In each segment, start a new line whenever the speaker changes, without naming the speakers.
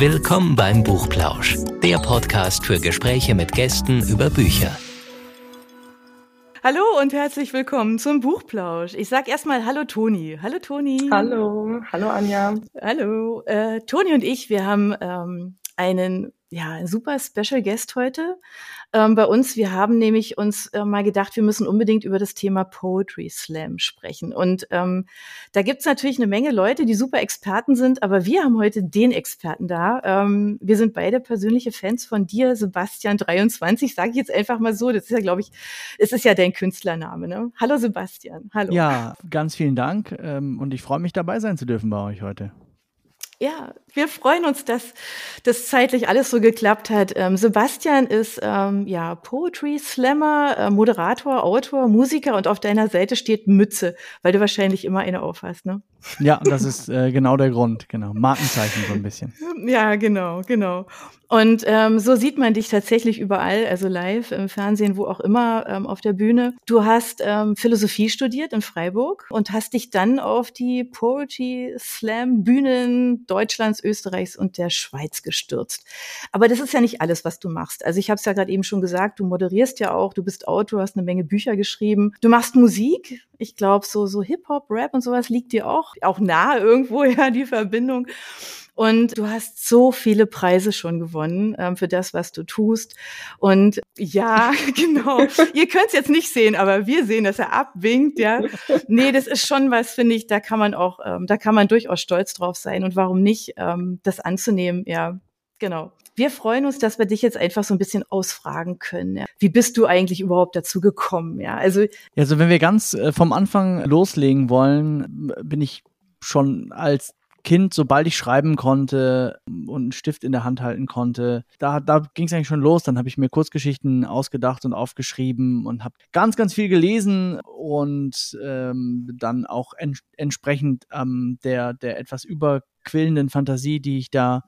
Willkommen beim Buchplausch, der Podcast für Gespräche mit Gästen über Bücher.
Hallo und herzlich willkommen zum Buchplausch. Ich sag erstmal Hallo Toni. Hallo Toni.
Hallo, hallo Anja.
Hallo. Äh, Toni und ich, wir haben ähm, einen ja, ein super Special Guest heute ähm, bei uns. Wir haben nämlich uns äh, mal gedacht, wir müssen unbedingt über das Thema Poetry Slam sprechen. Und ähm, da gibt's natürlich eine Menge Leute, die super Experten sind, aber wir haben heute den Experten da. Ähm, wir sind beide persönliche Fans von dir, Sebastian 23, sage ich jetzt einfach mal so. Das ist ja, glaube ich, es ist ja dein Künstlername. Ne? Hallo Sebastian, hallo.
Ja, ganz vielen Dank ähm, und ich freue mich dabei sein zu dürfen bei euch heute.
Ja, wir freuen uns, dass das zeitlich alles so geklappt hat. Ähm, Sebastian ist ähm, ja Poetry Slammer, äh, Moderator, Autor, Musiker und auf deiner Seite steht Mütze, weil du wahrscheinlich immer eine aufhast, ne?
Ja, das ist äh, genau der Grund, genau. Markenzeichen so ein bisschen.
Ja, genau, genau. Und ähm, so sieht man dich tatsächlich überall, also live, im Fernsehen, wo auch immer, ähm, auf der Bühne. Du hast ähm, Philosophie studiert in Freiburg und hast dich dann auf die Poetry Slam Bühnen Deutschlands, Österreichs und der Schweiz gestürzt. Aber das ist ja nicht alles, was du machst. Also ich habe es ja gerade eben schon gesagt, du moderierst ja auch, du bist Autor, hast eine Menge Bücher geschrieben. Du machst Musik. Ich glaube, so, so Hip-Hop, Rap und sowas liegt dir auch, auch nahe irgendwo, ja, die Verbindung. Und du hast so viele Preise schon gewonnen ähm, für das, was du tust. Und ja, genau. Ihr könnt es jetzt nicht sehen, aber wir sehen, dass er abwinkt, ja. Nee, das ist schon was, finde ich, da kann man auch, ähm, da kann man durchaus stolz drauf sein. Und warum nicht, ähm, das anzunehmen, ja. Genau. Wir freuen uns, dass wir dich jetzt einfach so ein bisschen ausfragen können. Ja. Wie bist du eigentlich überhaupt dazu gekommen? Ja,
also, also wenn wir ganz äh, vom Anfang loslegen wollen, bin ich schon als Kind, sobald ich schreiben konnte und einen Stift in der Hand halten konnte, da, da ging es eigentlich schon los. Dann habe ich mir Kurzgeschichten ausgedacht und aufgeschrieben und habe ganz, ganz viel gelesen und ähm, dann auch en entsprechend ähm, der, der etwas überquillenden Fantasie, die ich da,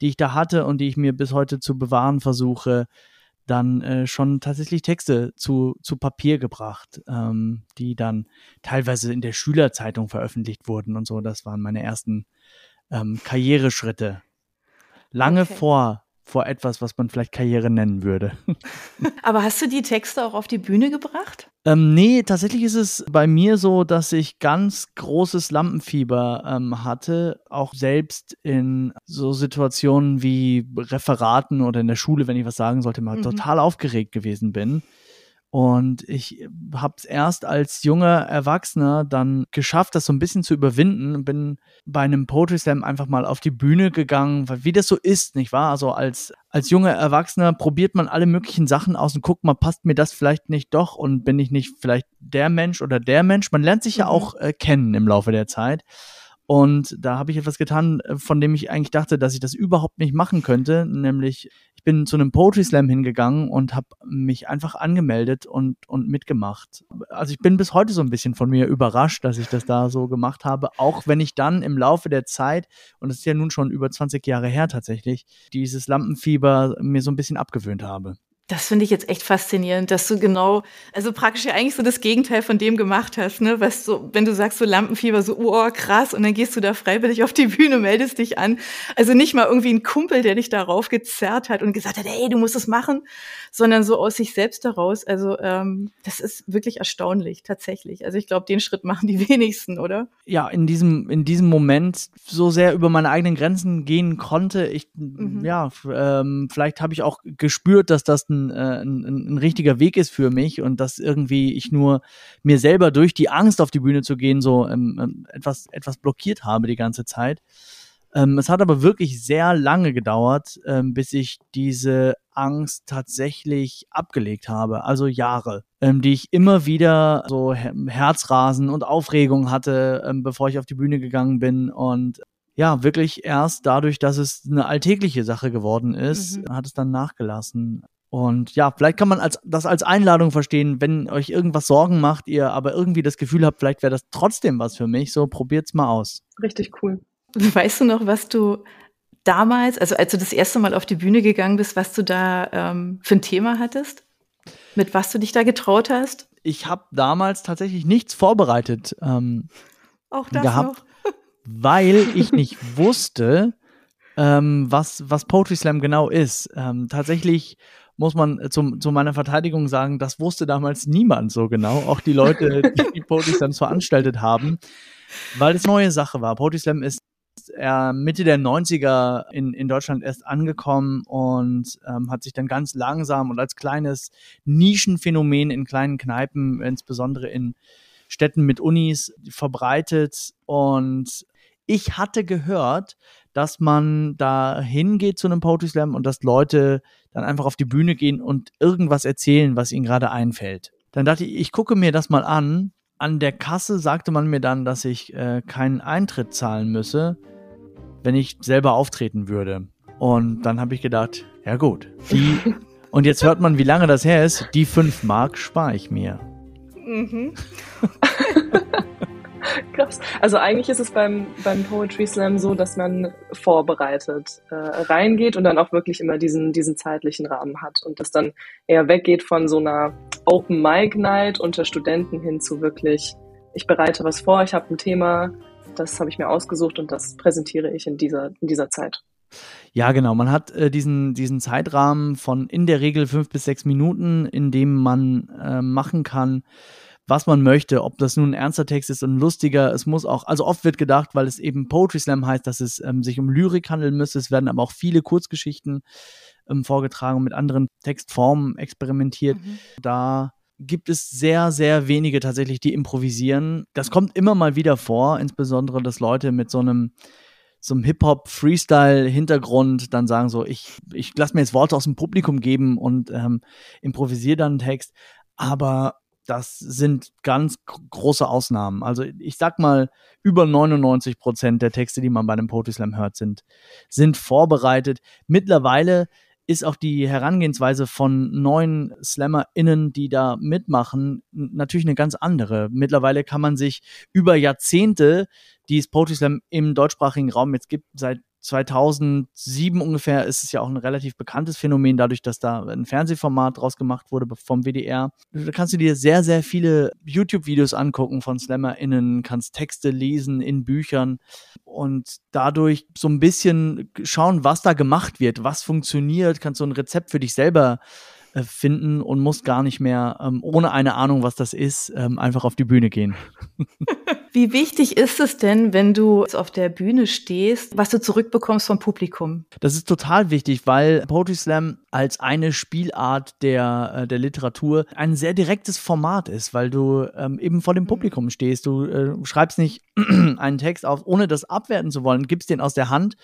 die ich da hatte und die ich mir bis heute zu bewahren versuche, dann äh, schon tatsächlich Texte zu, zu Papier gebracht, ähm, die dann teilweise in der Schülerzeitung veröffentlicht wurden und so. Das waren meine ersten ähm, Karriereschritte. Lange okay. vor vor etwas, was man vielleicht Karriere nennen würde.
Aber hast du die Texte auch auf die Bühne gebracht?
Ähm, nee, tatsächlich ist es bei mir so, dass ich ganz großes Lampenfieber ähm, hatte, auch selbst in so Situationen wie Referaten oder in der Schule, wenn ich was sagen sollte, mal mhm. total aufgeregt gewesen bin. Und ich habe es erst als junger Erwachsener dann geschafft, das so ein bisschen zu überwinden. Bin bei einem Poetry Slam einfach mal auf die Bühne gegangen, weil wie das so ist, nicht wahr? Also als, als junger Erwachsener probiert man alle möglichen Sachen aus und guckt mal, passt mir das vielleicht nicht doch und bin ich nicht vielleicht der Mensch oder der Mensch? Man lernt sich ja mhm. auch äh, kennen im Laufe der Zeit. Und da habe ich etwas getan, äh, von dem ich eigentlich dachte, dass ich das überhaupt nicht machen könnte. Nämlich, ich bin zu einem Poetry Slam hingegangen und habe mich einfach angemeldet und, und mitgemacht. Also ich bin bis heute so ein bisschen von mir überrascht, dass ich das da so gemacht habe. Auch wenn ich dann im Laufe der Zeit, und das ist ja nun schon über 20 Jahre her tatsächlich, dieses Lampenfieber mir so ein bisschen abgewöhnt habe.
Das finde ich jetzt echt faszinierend, dass du genau, also praktisch ja eigentlich so das Gegenteil von dem gemacht hast, ne? Was so, wenn du sagst so Lampenfieber, so, oh, krass, und dann gehst du da freiwillig auf die Bühne, meldest dich an. Also nicht mal irgendwie ein Kumpel, der dich darauf gezerrt hat und gesagt hat, hey, du musst es machen, sondern so aus sich selbst heraus. Also ähm, das ist wirklich erstaunlich, tatsächlich. Also ich glaube, den Schritt machen die wenigsten, oder?
Ja, in diesem, in diesem Moment so sehr über meine eigenen Grenzen gehen konnte. Ich, mhm. ja, ähm, vielleicht habe ich auch gespürt, dass das ein, äh, ein, ein, richtiger Weg ist für mich und dass irgendwie ich nur mir selber durch die Angst auf die Bühne zu gehen so ähm, ähm, etwas, etwas blockiert habe die ganze Zeit. Ähm, es hat aber wirklich sehr lange gedauert, ähm, bis ich diese Angst tatsächlich abgelegt habe, also Jahre, ähm, die ich immer wieder so Herzrasen und Aufregung hatte, ähm, bevor ich auf die Bühne gegangen bin und ja, wirklich erst dadurch, dass es eine alltägliche Sache geworden ist, mhm. hat es dann nachgelassen. Und ja, vielleicht kann man als, das als Einladung verstehen, wenn euch irgendwas Sorgen macht, ihr aber irgendwie das Gefühl habt, vielleicht wäre das trotzdem was für mich, so probiert's mal aus.
Richtig cool.
Weißt du noch, was du damals, also als du das erste Mal auf die Bühne gegangen bist, was du da ähm, für ein Thema hattest? Mit was du dich da getraut hast?
Ich habe damals tatsächlich nichts vorbereitet ähm,
Auch das
gehabt,
noch?
weil ich nicht wusste, ähm, was, was Poetry Slam genau ist. Ähm, tatsächlich muss man zum, zu meiner Verteidigung sagen, das wusste damals niemand so genau, auch die Leute, die, die Poetry Slams veranstaltet haben, weil es neue Sache war. Poetry Slam ist äh, Mitte der 90er in, in Deutschland erst angekommen und ähm, hat sich dann ganz langsam und als kleines Nischenphänomen in kleinen Kneipen, insbesondere in Städten mit Unis, verbreitet. Und ich hatte gehört, dass man da hingeht zu einem Poetry Slam und dass Leute dann einfach auf die Bühne gehen und irgendwas erzählen, was ihnen gerade einfällt. Dann dachte ich, ich gucke mir das mal an. An der Kasse sagte man mir dann, dass ich äh, keinen Eintritt zahlen müsse, wenn ich selber auftreten würde. Und dann habe ich gedacht, ja gut, die und jetzt hört man, wie lange das her ist. Die fünf Mark spare ich mir. Mhm.
Krass. Also eigentlich ist es beim, beim Poetry Slam so, dass man vorbereitet äh, reingeht und dann auch wirklich immer diesen, diesen zeitlichen Rahmen hat und das dann eher weggeht von so einer Open Mic Night unter Studenten hin zu wirklich, ich bereite was vor, ich habe ein Thema, das habe ich mir ausgesucht und das präsentiere ich in dieser, in dieser Zeit.
Ja, genau. Man hat äh, diesen, diesen Zeitrahmen von in der Regel fünf bis sechs Minuten, in dem man äh, machen kann, was man möchte, ob das nun ein ernster Text ist und ein lustiger, es muss auch, also oft wird gedacht, weil es eben Poetry Slam heißt, dass es ähm, sich um Lyrik handeln müsste, es werden aber auch viele Kurzgeschichten ähm, vorgetragen und mit anderen Textformen experimentiert. Mhm. Da gibt es sehr, sehr wenige tatsächlich, die improvisieren. Das kommt immer mal wieder vor, insbesondere, dass Leute mit so einem so einem Hip-Hop-Freestyle-Hintergrund dann sagen so, ich, ich lasse mir jetzt Worte aus dem Publikum geben und ähm, improvisiere dann einen Text. Aber das sind ganz große Ausnahmen. Also ich sag mal, über 99 Prozent der Texte, die man bei einem Poetry Slam hört, sind, sind vorbereitet. Mittlerweile ist auch die Herangehensweise von neuen SlammerInnen, die da mitmachen, natürlich eine ganz andere. Mittlerweile kann man sich über Jahrzehnte, die es Poetry Slam im deutschsprachigen Raum jetzt gibt, seit 2007 ungefähr ist es ja auch ein relativ bekanntes Phänomen, dadurch, dass da ein Fernsehformat draus gemacht wurde vom WDR. Da kannst du dir sehr, sehr viele YouTube-Videos angucken von SlammerInnen, kannst Texte lesen in Büchern und dadurch so ein bisschen schauen, was da gemacht wird, was funktioniert, kannst du ein Rezept für dich selber äh, finden und musst gar nicht mehr ähm, ohne eine Ahnung, was das ist, ähm, einfach auf die Bühne gehen.
Wie wichtig ist es denn, wenn du auf der Bühne stehst, was du zurückbekommst vom Publikum?
Das ist total wichtig, weil Poetry Slam als eine Spielart der, äh, der Literatur ein sehr direktes Format ist, weil du ähm, eben vor dem mhm. Publikum stehst. Du äh, schreibst nicht einen Text auf, ohne das abwerten zu wollen, gibst den aus der Hand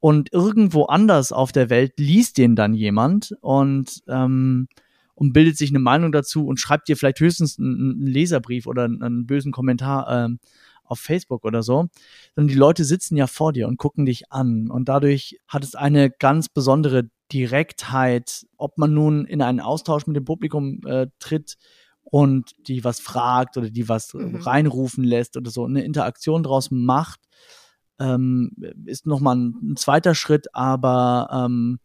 und irgendwo anders auf der Welt liest den dann jemand und ähm, und bildet sich eine Meinung dazu und schreibt dir vielleicht höchstens einen, einen Leserbrief oder einen, einen bösen Kommentar ähm, auf Facebook oder so, sondern die Leute sitzen ja vor dir und gucken dich an. Und dadurch hat es eine ganz besondere Direktheit, ob man nun in einen Austausch mit dem Publikum äh, tritt und die was fragt oder die was mhm. reinrufen lässt oder so eine Interaktion draus macht, ähm, ist nochmal ein, ein zweiter Schritt, aber ähm,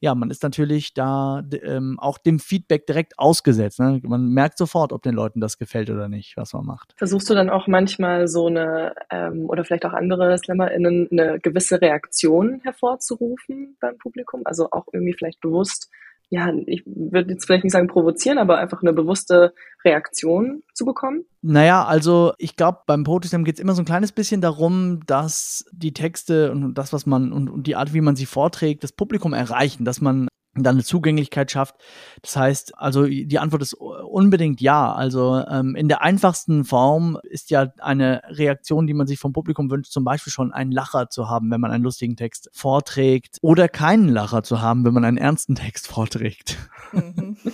ja, man ist natürlich da ähm, auch dem Feedback direkt ausgesetzt. Ne? Man merkt sofort, ob den Leuten das gefällt oder nicht, was man macht.
Versuchst du dann auch manchmal so eine, ähm, oder vielleicht auch andere SlammerInnen, eine gewisse Reaktion hervorzurufen beim Publikum? Also auch irgendwie vielleicht bewusst ja, ich würde jetzt vielleicht nicht sagen provozieren, aber einfach eine bewusste Reaktion zu bekommen?
Naja, also ich glaube, beim Slam geht es immer so ein kleines bisschen darum, dass die Texte und das, was man und, und die Art, wie man sie vorträgt, das Publikum erreichen, dass man dann eine Zugänglichkeit schafft. Das heißt, also die Antwort ist unbedingt ja. Also ähm, in der einfachsten Form ist ja eine Reaktion, die man sich vom Publikum wünscht, zum Beispiel schon einen Lacher zu haben, wenn man einen lustigen Text vorträgt, oder keinen Lacher zu haben, wenn man einen ernsten Text vorträgt. Mhm.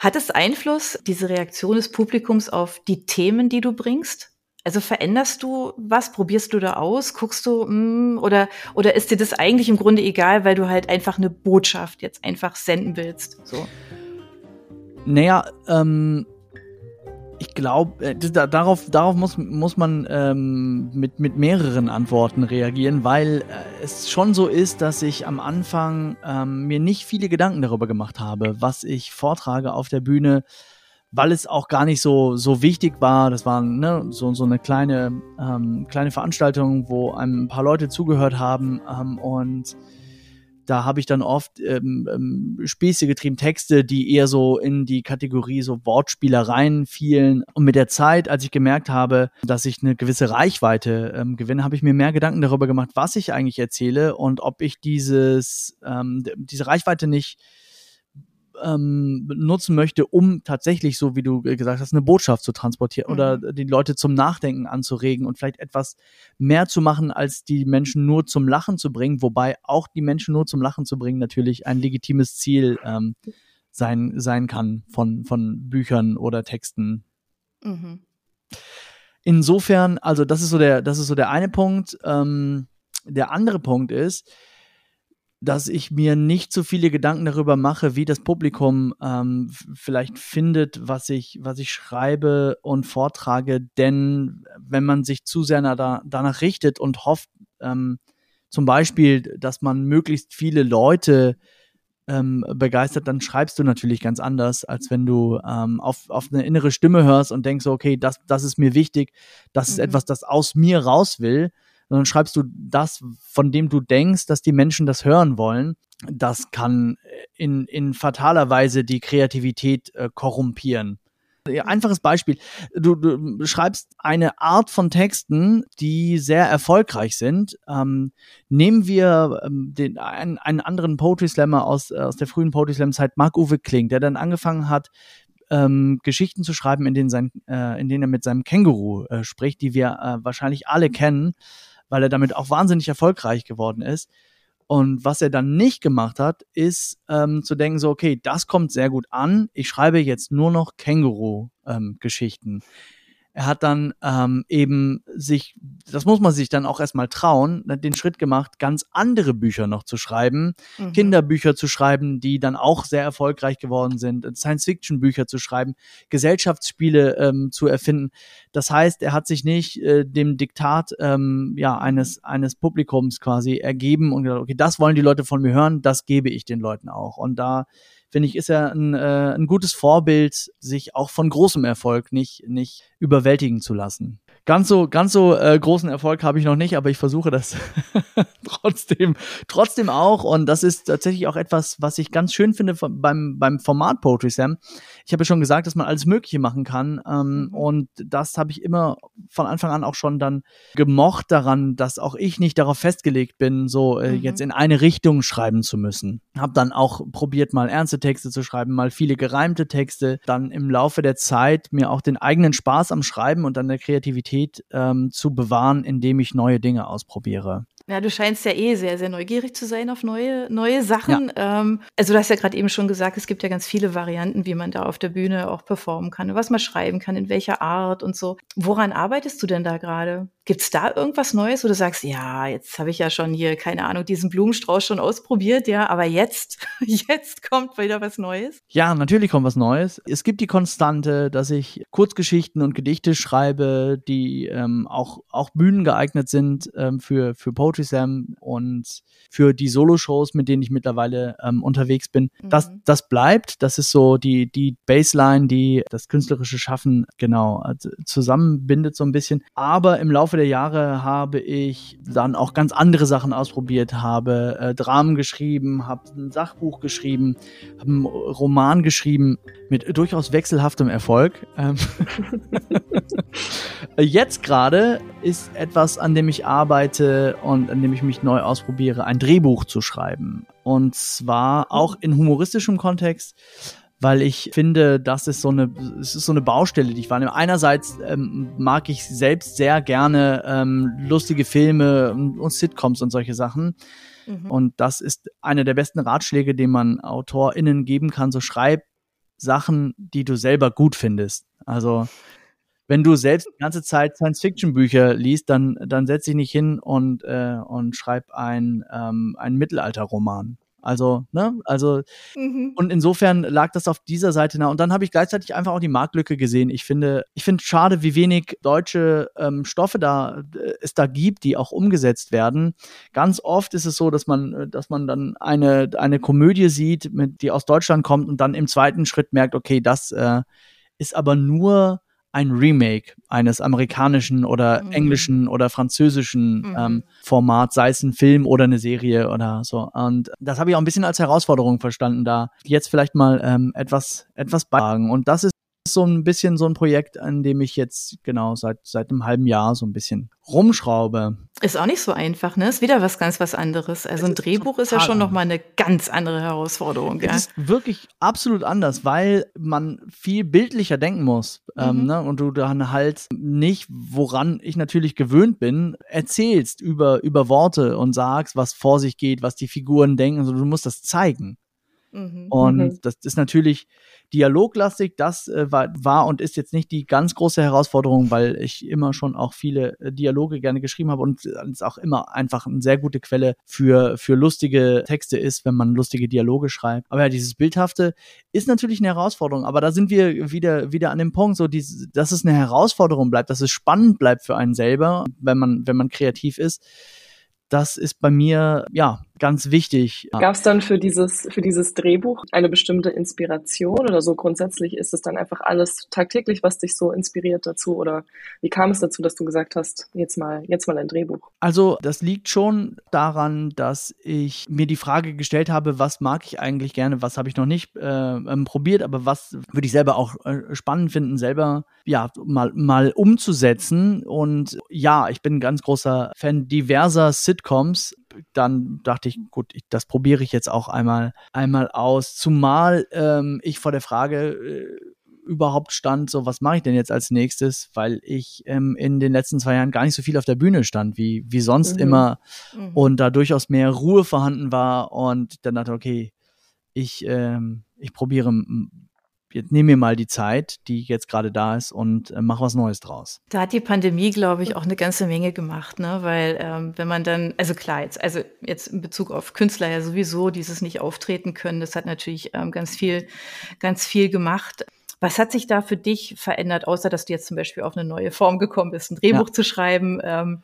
Hat es Einfluss, diese Reaktion des Publikums, auf die Themen, die du bringst? Also veränderst du was? Probierst du da aus? Guckst du, mh, hm, oder, oder ist dir das eigentlich im Grunde egal, weil du halt einfach eine Botschaft jetzt einfach senden willst? So.
Naja, ähm, ich glaube, äh, darauf, darauf muss, muss man ähm, mit, mit mehreren Antworten reagieren, weil äh, es schon so ist, dass ich am Anfang ähm, mir nicht viele Gedanken darüber gemacht habe, was ich vortrage auf der Bühne, weil es auch gar nicht so, so wichtig war. Das war ne, so, so eine kleine, ähm, kleine Veranstaltung, wo ein paar Leute zugehört haben ähm, und da habe ich dann oft ähm, ähm, Späße getrieben, Texte, die eher so in die Kategorie so Wortspielereien fielen. Und mit der Zeit, als ich gemerkt habe, dass ich eine gewisse Reichweite ähm, gewinne, habe ich mir mehr Gedanken darüber gemacht, was ich eigentlich erzähle und ob ich dieses, ähm, diese Reichweite nicht ähm, nutzen möchte, um tatsächlich, so wie du gesagt hast, eine Botschaft zu transportieren mhm. oder die Leute zum Nachdenken anzuregen und vielleicht etwas mehr zu machen, als die Menschen nur zum Lachen zu bringen, wobei auch die Menschen nur zum Lachen zu bringen natürlich ein legitimes Ziel ähm, sein, sein kann von, von Büchern oder Texten. Mhm. Insofern, also das ist so der, das ist so der eine Punkt. Ähm, der andere Punkt ist, dass ich mir nicht so viele Gedanken darüber mache, wie das Publikum ähm, vielleicht findet, was ich, was ich schreibe und vortrage. Denn wenn man sich zu sehr da, danach richtet und hofft, ähm, zum Beispiel, dass man möglichst viele Leute ähm, begeistert, dann schreibst du natürlich ganz anders, als wenn du ähm, auf, auf eine innere Stimme hörst und denkst, okay, das, das ist mir wichtig, das mhm. ist etwas, das aus mir raus will sondern schreibst du das, von dem du denkst, dass die Menschen das hören wollen. Das kann in, in fataler Weise die Kreativität äh, korrumpieren. Einfaches Beispiel. Du, du schreibst eine Art von Texten, die sehr erfolgreich sind. Ähm, nehmen wir ähm, den, einen, einen anderen Poetry Slammer aus, aus der frühen Poetry Slam Zeit, Marc-Uwe Kling, der dann angefangen hat, ähm, Geschichten zu schreiben, in denen, sein, äh, in denen er mit seinem Känguru äh, spricht, die wir äh, wahrscheinlich alle kennen weil er damit auch wahnsinnig erfolgreich geworden ist. Und was er dann nicht gemacht hat, ist ähm, zu denken, so, okay, das kommt sehr gut an, ich schreibe jetzt nur noch Känguru-Geschichten. Ähm, er hat dann ähm, eben sich, das muss man sich dann auch erstmal trauen, den Schritt gemacht, ganz andere Bücher noch zu schreiben, mhm. Kinderbücher zu schreiben, die dann auch sehr erfolgreich geworden sind, Science-Fiction-Bücher zu schreiben, Gesellschaftsspiele ähm, zu erfinden. Das heißt, er hat sich nicht äh, dem Diktat ähm, ja eines eines Publikums quasi ergeben und gesagt, okay, das wollen die Leute von mir hören, das gebe ich den Leuten auch. Und da finde ich, ist er ein, äh, ein gutes Vorbild, sich auch von großem Erfolg nicht, nicht überwältigen zu lassen. Ganz so, ganz so äh, großen Erfolg habe ich noch nicht, aber ich versuche das trotzdem, trotzdem auch. Und das ist tatsächlich auch etwas, was ich ganz schön finde beim, beim Format Poetry Sam. Ich habe ja schon gesagt, dass man alles Mögliche machen kann. Ähm, mhm. Und das habe ich immer von Anfang an auch schon dann gemocht daran, dass auch ich nicht darauf festgelegt bin, so äh, mhm. jetzt in eine Richtung schreiben zu müssen. Habe dann auch probiert, mal ernste Texte zu schreiben, mal viele gereimte Texte. Dann im Laufe der Zeit mir auch den eigenen Spaß am Schreiben und an der Kreativität ähm, zu bewahren, indem ich neue Dinge ausprobiere.
Ja, du scheinst ja eh sehr, sehr neugierig zu sein auf neue, neue Sachen. Ja. Ähm, also du hast ja gerade eben schon gesagt, es gibt ja ganz viele Varianten, wie man da auf der Bühne auch performen kann, was man schreiben kann, in welcher Art und so. Woran arbeitest du denn da gerade? Gibt's da irgendwas Neues, wo du sagst, ja, jetzt habe ich ja schon hier, keine Ahnung, diesen Blumenstrauß schon ausprobiert, ja, aber jetzt, jetzt kommt wieder was Neues?
Ja, natürlich kommt was Neues. Es gibt die Konstante, dass ich Kurzgeschichten und Gedichte schreibe, die ähm, auch, auch Bühnen geeignet sind ähm, für, für Poetry Slam und für die Solo-Shows, mit denen ich mittlerweile ähm, unterwegs bin. Mhm. Das, das bleibt, das ist so die, die Baseline, die das künstlerische Schaffen genau also zusammenbindet so ein bisschen. Aber im Laufe der Jahre habe ich dann auch ganz andere Sachen ausprobiert, habe äh, Dramen geschrieben, habe ein Sachbuch geschrieben, habe einen Roman geschrieben mit durchaus wechselhaftem Erfolg. Ähm Jetzt gerade ist etwas, an dem ich arbeite und an dem ich mich neu ausprobiere, ein Drehbuch zu schreiben. Und zwar auch in humoristischem Kontext, weil ich finde, das ist so eine, es ist so eine Baustelle, die ich wahrnehme. Einerseits ähm, mag ich selbst sehr gerne ähm, lustige Filme und Sitcoms und solche Sachen. Mhm. Und das ist einer der besten Ratschläge, den man AutorInnen geben kann. So schreib Sachen, die du selber gut findest. Also wenn du selbst die ganze Zeit Science-Fiction-Bücher liest, dann, dann setz dich nicht hin und, äh, und schreib ein, ähm, ein Mittelalter-Roman. Also, ne, also, mhm. und insofern lag das auf dieser Seite nah. Und dann habe ich gleichzeitig einfach auch die Marktlücke gesehen. Ich finde, ich finde schade, wie wenig deutsche ähm, Stoffe da äh, es da gibt, die auch umgesetzt werden. Ganz oft ist es so, dass man, äh, dass man dann eine, eine Komödie sieht, mit, die aus Deutschland kommt und dann im zweiten Schritt merkt, okay, das, äh, ist aber nur ein Remake eines amerikanischen oder
Mhm.
englischen oder französischen
Mhm.
ähm, Format, sei es ein Film oder eine Serie oder so. Und das habe ich auch ein bisschen als Herausforderung verstanden, da jetzt vielleicht mal ähm, etwas, etwas beitragen. Und das ist so ein bisschen so ein Projekt, an dem ich jetzt genau seit, seit einem halben Jahr so ein bisschen rumschraube.
Ist auch nicht so einfach, ne? Ist wieder was ganz was anderes. Also ein
ist
Drehbuch ist ja schon nochmal eine ganz andere Herausforderung, ja.
Es ist wirklich absolut anders, weil man viel bildlicher denken muss. Ähm,
Mhm.
ne? Und du dann halt nicht, woran ich natürlich gewöhnt bin, erzählst über, über Worte und sagst, was vor sich geht, was die Figuren denken. Also du musst das zeigen.
Mhm.
Und
Mhm.
das ist natürlich dialoglastig. Das äh, war, war und ist jetzt nicht die ganz große Herausforderung, weil ich immer schon auch viele äh, Dialoge gerne geschrieben habe und es auch immer einfach eine sehr gute Quelle für, für lustige Texte ist, wenn man lustige Dialoge schreibt. Aber ja, dieses Bildhafte ist natürlich eine Herausforderung. Aber da sind wir wieder, wieder an dem Punkt, so dieses, dass es eine Herausforderung bleibt, dass es spannend bleibt für einen selber, wenn man, wenn man kreativ ist. Das ist bei mir, ja, ganz wichtig.
Gab es dann für dieses, für dieses Drehbuch eine bestimmte Inspiration oder so grundsätzlich ist es dann einfach alles tagtäglich, was dich so inspiriert dazu? Oder wie kam es dazu, dass du gesagt hast, jetzt mal, jetzt mal ein Drehbuch?
Also das liegt schon daran, dass ich mir die Frage gestellt habe, was mag ich eigentlich gerne, was habe ich noch nicht äh, ähm, probiert, aber was würde ich selber auch äh, spannend finden, selber ja mal mal umzusetzen. Und ja, ich bin ein ganz großer Fan diverser Sitcoms. Dann dachte ich, gut, ich, das probiere ich jetzt auch einmal einmal aus. Zumal ähm, ich vor der Frage äh, überhaupt stand, so was mache ich denn jetzt als nächstes, weil ich ähm, in den letzten zwei Jahren gar nicht so viel auf der Bühne stand, wie, wie sonst
Mhm.
immer
Mhm.
und da durchaus mehr Ruhe vorhanden war und dann dachte, okay, ich, ähm, ich probiere, jetzt nehme mir mal die Zeit, die jetzt gerade da ist und äh, mach was Neues draus.
Da hat die Pandemie, glaube ich, auch eine ganze Menge gemacht, ne? Weil ähm, wenn man dann, also klar, jetzt, also jetzt in Bezug auf Künstler ja sowieso, dieses nicht auftreten können, das hat natürlich ähm, ganz viel, ganz viel gemacht. Was hat sich da für dich verändert, außer dass du jetzt zum Beispiel auf eine neue Form gekommen bist, ein Drehbuch
Ja.
zu schreiben? Ähm,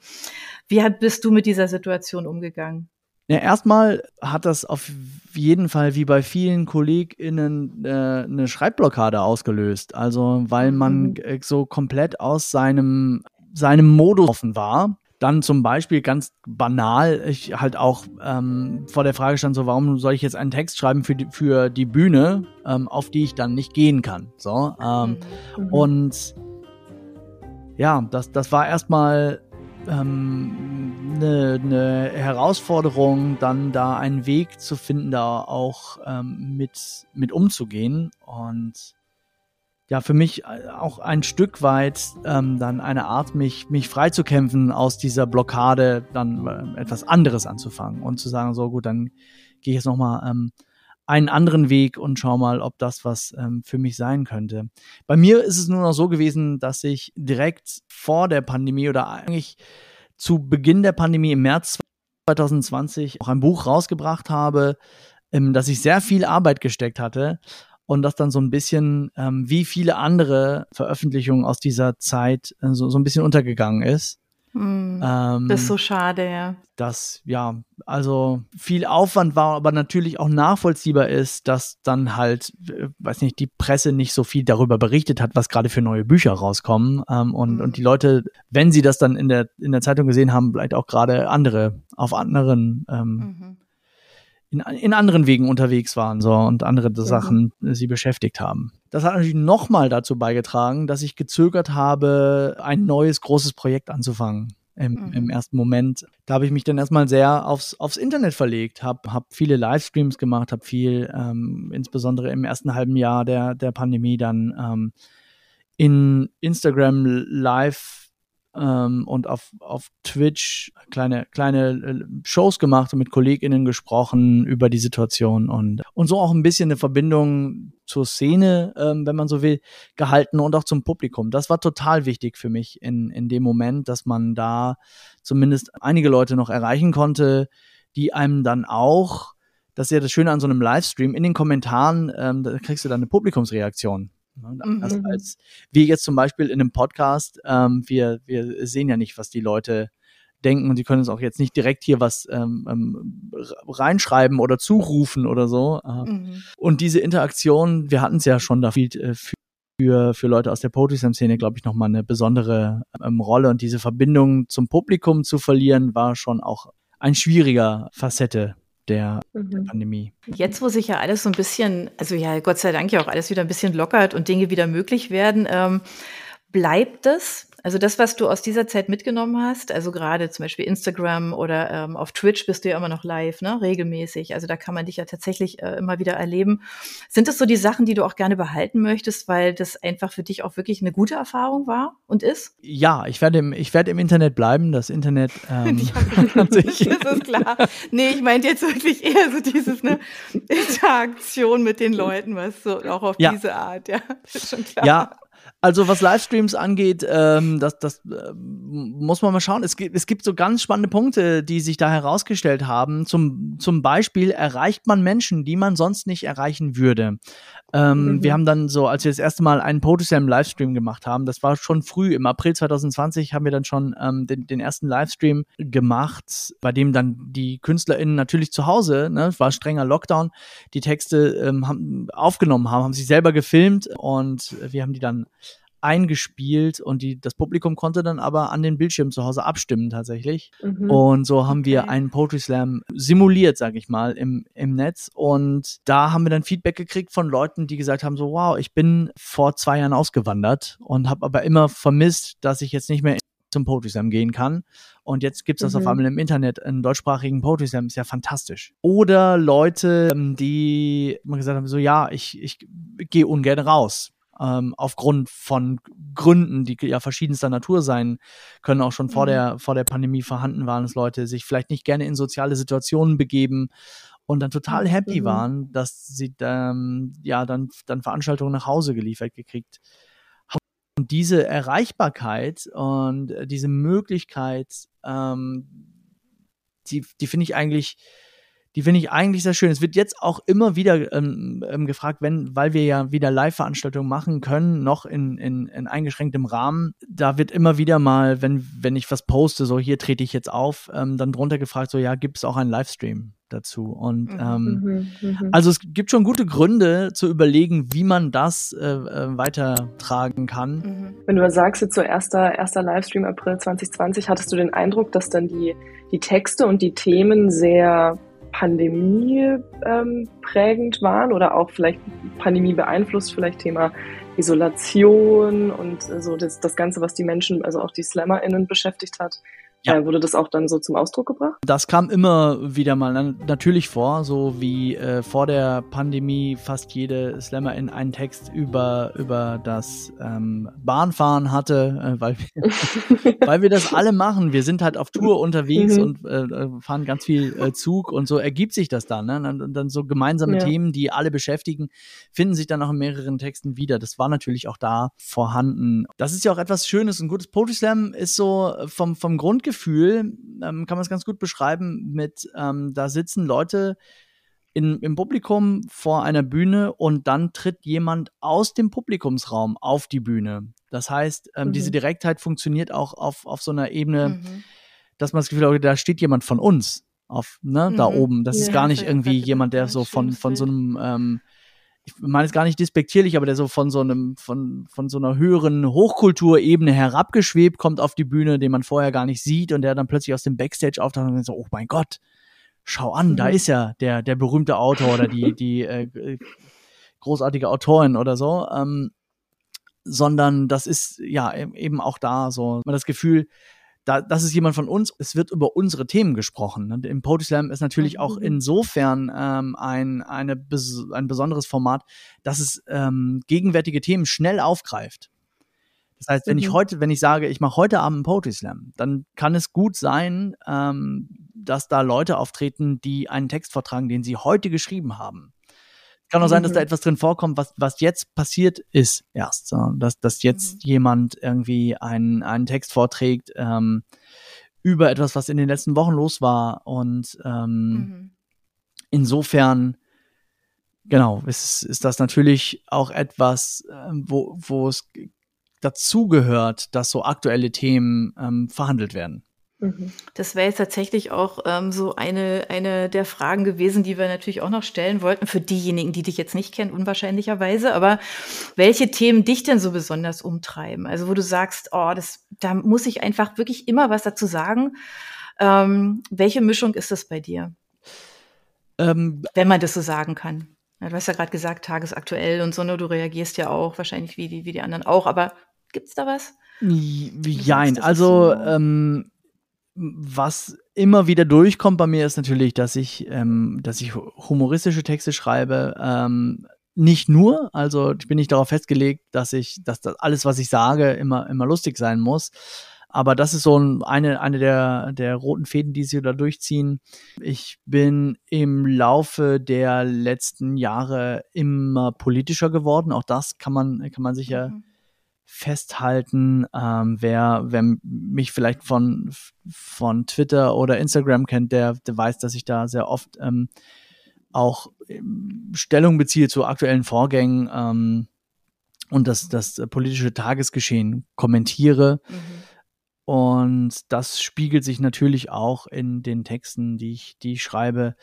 wie hat, bist du mit dieser Situation umgegangen?
Ja, erstmal hat das auf jeden Fall wie bei vielen KollegInnen äh, eine Schreibblockade ausgelöst. Also, weil man
Mhm.
äh, so komplett aus seinem, seinem Modus offen war. Dann zum Beispiel ganz banal, ich halt auch ähm, vor der Frage stand, so, warum soll ich jetzt einen Text schreiben für die, für die Bühne, ähm, auf die ich dann nicht gehen kann. So, ähm,
Mhm.
und ja, das, das war erstmal ähm, eine, eine Herausforderung, dann da einen Weg zu finden, da auch ähm, mit, mit umzugehen. Und ja, für mich äh, auch ein Stück weit ähm, dann eine Art, mich, mich freizukämpfen aus dieser Blockade, dann äh, etwas anderes anzufangen und zu sagen, so gut, dann gehe ich jetzt nochmal ähm, einen anderen Weg und schau mal, ob das was ähm, für mich sein könnte. Bei mir ist es nur noch so gewesen, dass ich direkt vor der Pandemie oder eigentlich zu Beginn der Pandemie im März 2020 auch ein Buch rausgebracht habe, ähm, dass ich sehr viel Arbeit gesteckt hatte und das dann so ein bisschen ähm, wie viele andere Veröffentlichungen aus dieser Zeit äh, so, so ein bisschen untergegangen ist.
Mhm.
Ähm,
das ist so schade, ja.
dass ja, also viel Aufwand war, aber natürlich auch nachvollziehbar ist, dass dann halt, äh, weiß nicht, die Presse nicht so viel darüber berichtet hat, was gerade für neue Bücher rauskommen. Ähm, und,
Mhm.
und die Leute, wenn sie das dann in der, in der Zeitung gesehen haben, vielleicht auch gerade andere, auf anderen, ähm,
Mhm.
in, in anderen Wegen unterwegs waren so und andere Sachen äh, sie beschäftigt haben. Das hat natürlich nochmal dazu beigetragen, dass ich gezögert habe, ein neues großes Projekt anzufangen. Im,
Mhm.
im ersten Moment. Da habe ich mich dann erstmal sehr aufs, aufs Internet verlegt, habe hab viele Livestreams gemacht, habe viel, ähm, insbesondere im ersten halben Jahr der, der Pandemie, dann ähm, in Instagram live ähm, und auf, auf Twitch kleine, kleine äh, Shows gemacht und mit KollegInnen gesprochen über die Situation und, und so auch ein bisschen eine Verbindung zur Szene, ähm, wenn man so will, gehalten und auch zum Publikum. Das war total wichtig für mich in, in dem Moment, dass man da zumindest einige Leute noch erreichen konnte, die einem dann auch, das ist ja das Schöne an so einem Livestream, in den Kommentaren, ähm, da kriegst du dann eine Publikumsreaktion. Ne,
Mhm.
als, wir jetzt zum Beispiel in einem Podcast, ähm, wir, wir sehen ja nicht, was die Leute denken und sie können uns auch jetzt nicht direkt hier was ähm, ähm, reinschreiben oder zurufen oder so. Äh,
Mhm.
Und diese Interaktion, wir hatten es ja schon da viel, äh, für, für Leute aus der Poetry Slam Szene, glaube ich, nochmal eine besondere ähm, Rolle. Und diese Verbindung zum Publikum zu verlieren, war schon auch ein schwieriger Facette der, mhm. der, Pandemie.
Jetzt, wo sich ja alles so ein bisschen, also ja, Gott sei Dank ja auch alles wieder ein bisschen lockert und Dinge wieder möglich werden, ähm, bleibt es also das, was du aus dieser Zeit mitgenommen hast, also gerade zum Beispiel Instagram oder ähm, auf Twitch bist du ja immer noch live, ne, regelmäßig. Also da kann man dich ja tatsächlich äh, immer wieder erleben. Sind das so die Sachen, die du auch gerne behalten möchtest, weil das einfach für dich auch wirklich eine gute Erfahrung war und ist?
Ja, ich werde im, ich werde im Internet bleiben. Das Internet ähm, ja,
sich. Das ist klar. Nee, ich meinte jetzt wirklich eher so dieses ne, Interaktion mit den Leuten, was so auch auf ja. diese Art, ja.
ist schon klar. Ja, also was Livestreams angeht, ähm, das, das äh, muss man mal schauen. Es gibt, es gibt so ganz spannende Punkte, die sich da herausgestellt haben. Zum, zum Beispiel erreicht man Menschen, die man sonst nicht erreichen würde. Ähm, mhm. Wir haben dann so, als wir das erste Mal einen Poetry Livestream gemacht haben, das war schon früh, im April 2020 haben wir dann schon ähm, den, den ersten Livestream gemacht, bei dem dann die KünstlerInnen natürlich zu Hause, ne, war strenger Lockdown, die Texte ähm, haben, aufgenommen haben, haben sich selber gefilmt und wir haben die dann eingespielt und die, das Publikum konnte dann aber an den Bildschirmen zu Hause abstimmen tatsächlich. Mhm. Und so haben okay. wir einen Poetry Slam simuliert, sag ich mal, im, im Netz. Und da haben wir dann Feedback gekriegt von Leuten, die gesagt haben, so, wow, ich bin vor zwei Jahren ausgewandert und habe aber immer vermisst, dass ich jetzt nicht mehr zum Poetry Slam gehen kann. Und jetzt gibt's das mhm. auf einmal im Internet, einen deutschsprachigen Poetry Slam, ist ja fantastisch. Oder Leute, ähm, die immer gesagt haben, so ja, ich, ich gehe ungern raus ähm, aufgrund von Gründen, die ja verschiedenster Natur sein können, auch schon vor, mhm. der, vor der Pandemie vorhanden waren, dass Leute sich vielleicht nicht gerne in soziale Situationen begeben und dann total happy mhm. waren, dass sie ähm, ja dann, dann Veranstaltungen nach Hause geliefert gekriegt haben. Und diese Erreichbarkeit und diese Möglichkeit, ähm, die, die finde ich eigentlich die finde ich eigentlich sehr schön. Es wird jetzt auch immer wieder ähm, ähm, gefragt, wenn, weil wir ja wieder Live-Veranstaltungen machen können, noch in, in, in eingeschränktem Rahmen. Da wird immer wieder mal, wenn, wenn ich was poste, so hier trete ich jetzt auf, ähm, dann drunter gefragt, so ja, gibt es auch einen Livestream dazu? Und mhm, ähm, mhm, mhm, also es gibt schon gute Gründe zu überlegen, wie man das äh, äh, weitertragen kann.
Mhm. Wenn du sagst, jetzt so erster, erster Livestream April 2020, hattest du den Eindruck, dass dann die, die Texte und die Themen sehr Pandemie ähm, prägend waren oder auch vielleicht Pandemie beeinflusst, vielleicht Thema Isolation und äh, so das, das Ganze, was die Menschen, also auch die SlammerInnen beschäftigt hat. Ja. Äh, wurde das auch dann so zum Ausdruck gebracht?
Das kam immer wieder mal natürlich vor, so wie äh, vor der Pandemie fast jede Slammer in einen Text über, über das ähm, Bahnfahren hatte, äh, weil, wir, weil wir das alle machen. Wir sind halt auf Tour unterwegs mhm. und äh, äh, fahren ganz viel Zug und so ergibt sich das dann. Ne? Und dann so gemeinsame ja. Themen, die alle beschäftigen, finden sich dann auch in mehreren Texten wieder. Das war natürlich auch da vorhanden. Das ist ja auch etwas Schönes. Ein gutes Poetry Slam ist so vom, vom Grundgefühl Gefühl, ähm, kann man es ganz gut beschreiben, mit ähm, da sitzen Leute in, im Publikum vor einer Bühne und dann tritt jemand aus dem Publikumsraum auf die Bühne. Das heißt, ähm, mhm. diese Direktheit funktioniert auch auf, auf so einer Ebene, mhm. dass man das Gefühl hat, da steht jemand von uns auf, ne, mhm. da oben. Das ja, ist gar nicht irgendwie jemand, der so von, von so einem ähm, ich meine es gar nicht despektierlich, aber der so von so einem, von, von so einer höheren Hochkulturebene herabgeschwebt kommt auf die Bühne, den man vorher gar nicht sieht und der dann plötzlich aus dem Backstage auftaucht und so, oh mein Gott, schau an, mhm. da ist ja der, der berühmte Autor oder die, die äh, großartige Autorin oder so. Ähm, sondern das ist ja e-, eben auch da so, man das Gefühl, da, das ist jemand von uns, es wird über unsere Themen gesprochen. Und Im Poetry Slam ist natürlich auch mhm. insofern ähm, ein, eine, ein besonderes Format, dass es ähm, gegenwärtige Themen schnell aufgreift. Das heißt, wenn mhm. ich heute, wenn ich sage, ich mache heute Abend einen Poetry Slam, dann kann es gut sein, ähm, dass da Leute auftreten, die einen Text vortragen, den sie heute geschrieben haben. Kann auch sein, dass da mhm. etwas drin vorkommt, was, was jetzt passiert ist erst. So. Dass, dass jetzt mhm. jemand irgendwie einen, einen Text vorträgt ähm, über etwas, was in den letzten Wochen los war. Und ähm, mhm. insofern, genau, ist, ist das natürlich auch etwas, äh, wo, wo es dazugehört, dass so aktuelle Themen ähm, verhandelt werden.
Mhm. Das wäre jetzt tatsächlich auch ähm, so eine, eine der Fragen gewesen, die wir natürlich auch noch stellen wollten, für diejenigen, die dich jetzt nicht kennen, unwahrscheinlicherweise. Aber welche Themen dich denn so besonders umtreiben? Also wo du sagst, oh, das, da muss ich einfach wirklich immer was dazu sagen. Ähm, welche Mischung ist das bei dir? Ähm, Wenn man das so sagen kann. Ja, du hast ja gerade gesagt, tagesaktuell und so, ne? du reagierst ja auch, wahrscheinlich wie die, wie die anderen auch, aber gibt's da was?
Jein, also ähm, was immer wieder durchkommt bei mir ist natürlich, dass ich, ähm, dass ich humoristische Texte schreibe. Ähm, nicht nur, also ich bin nicht darauf festgelegt, dass ich, dass das alles, was ich sage, immer, immer lustig sein muss. Aber das ist so eine, eine der, der roten Fäden, die sie da durchziehen. Ich bin im Laufe der letzten Jahre immer politischer geworden. Auch das kann man, kann man sicher mhm festhalten. Ähm, wer, wer mich vielleicht von, von Twitter oder Instagram kennt, der, der weiß, dass ich da sehr oft ähm, auch ähm, Stellung beziehe zu aktuellen Vorgängen ähm, und das, das politische Tagesgeschehen kommentiere. Mhm. Und das spiegelt sich natürlich auch in den Texten, die ich, die ich schreibe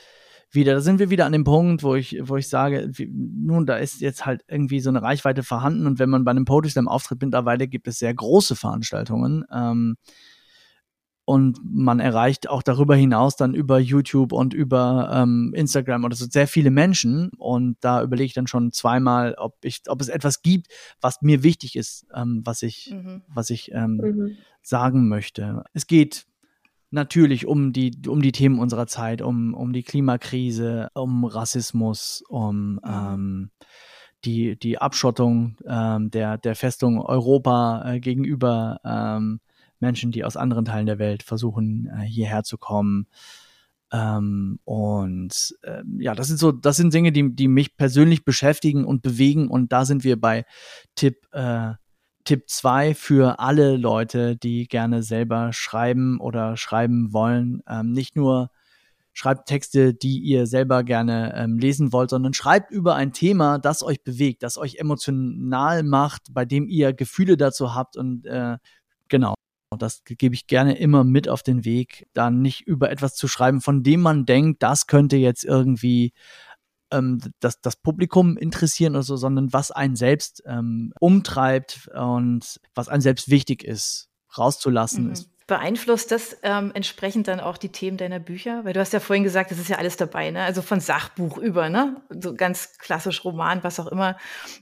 wieder. Da sind wir wieder an dem Punkt, wo ich, wo ich sage, wie, nun, da ist jetzt halt irgendwie so eine Reichweite vorhanden und wenn man bei einem Poetry Slam auftritt, mittlerweile gibt es sehr große Veranstaltungen. Ähm, und man erreicht auch darüber hinaus dann über YouTube und über ähm, Instagram oder so sehr viele Menschen. Und da überlege ich dann schon zweimal, ob ich, ob es etwas gibt, was mir wichtig ist, ähm, was ich, mhm. was ich ähm, mhm. sagen möchte. Es geht natürlich um die, um die Themen unserer Zeit, um, um die Klimakrise, um Rassismus, um mhm. ähm, die, die Abschottung ähm, der, der Festung Europa äh, gegenüber ähm, Menschen, die aus anderen Teilen der Welt versuchen, äh, hierher zu kommen. Ähm, und äh, ja, das sind so, das sind Dinge, die, die mich persönlich beschäftigen und bewegen. Und da sind wir bei Tipp äh, Tipp 2 für alle Leute, die gerne selber schreiben oder schreiben wollen. Ähm, nicht nur schreibt Texte, die ihr selber gerne ähm, lesen wollt, sondern schreibt über ein Thema, das euch bewegt, das euch emotional macht, bei dem ihr Gefühle dazu habt und äh, genau. Das gebe ich gerne immer mit auf den Weg, dann nicht über etwas zu schreiben, von dem man denkt, das könnte jetzt irgendwie ähm, das, das Publikum interessieren oder so, sondern was einen selbst ähm, umtreibt und was einem selbst wichtig ist, rauszulassen mhm. ist.
Beeinflusst das ähm, entsprechend dann auch die Themen deiner Bücher? Weil du hast ja vorhin gesagt, das ist ja alles dabei, ne? Also von Sachbuch über, ne? So ganz klassisch Roman, was auch immer.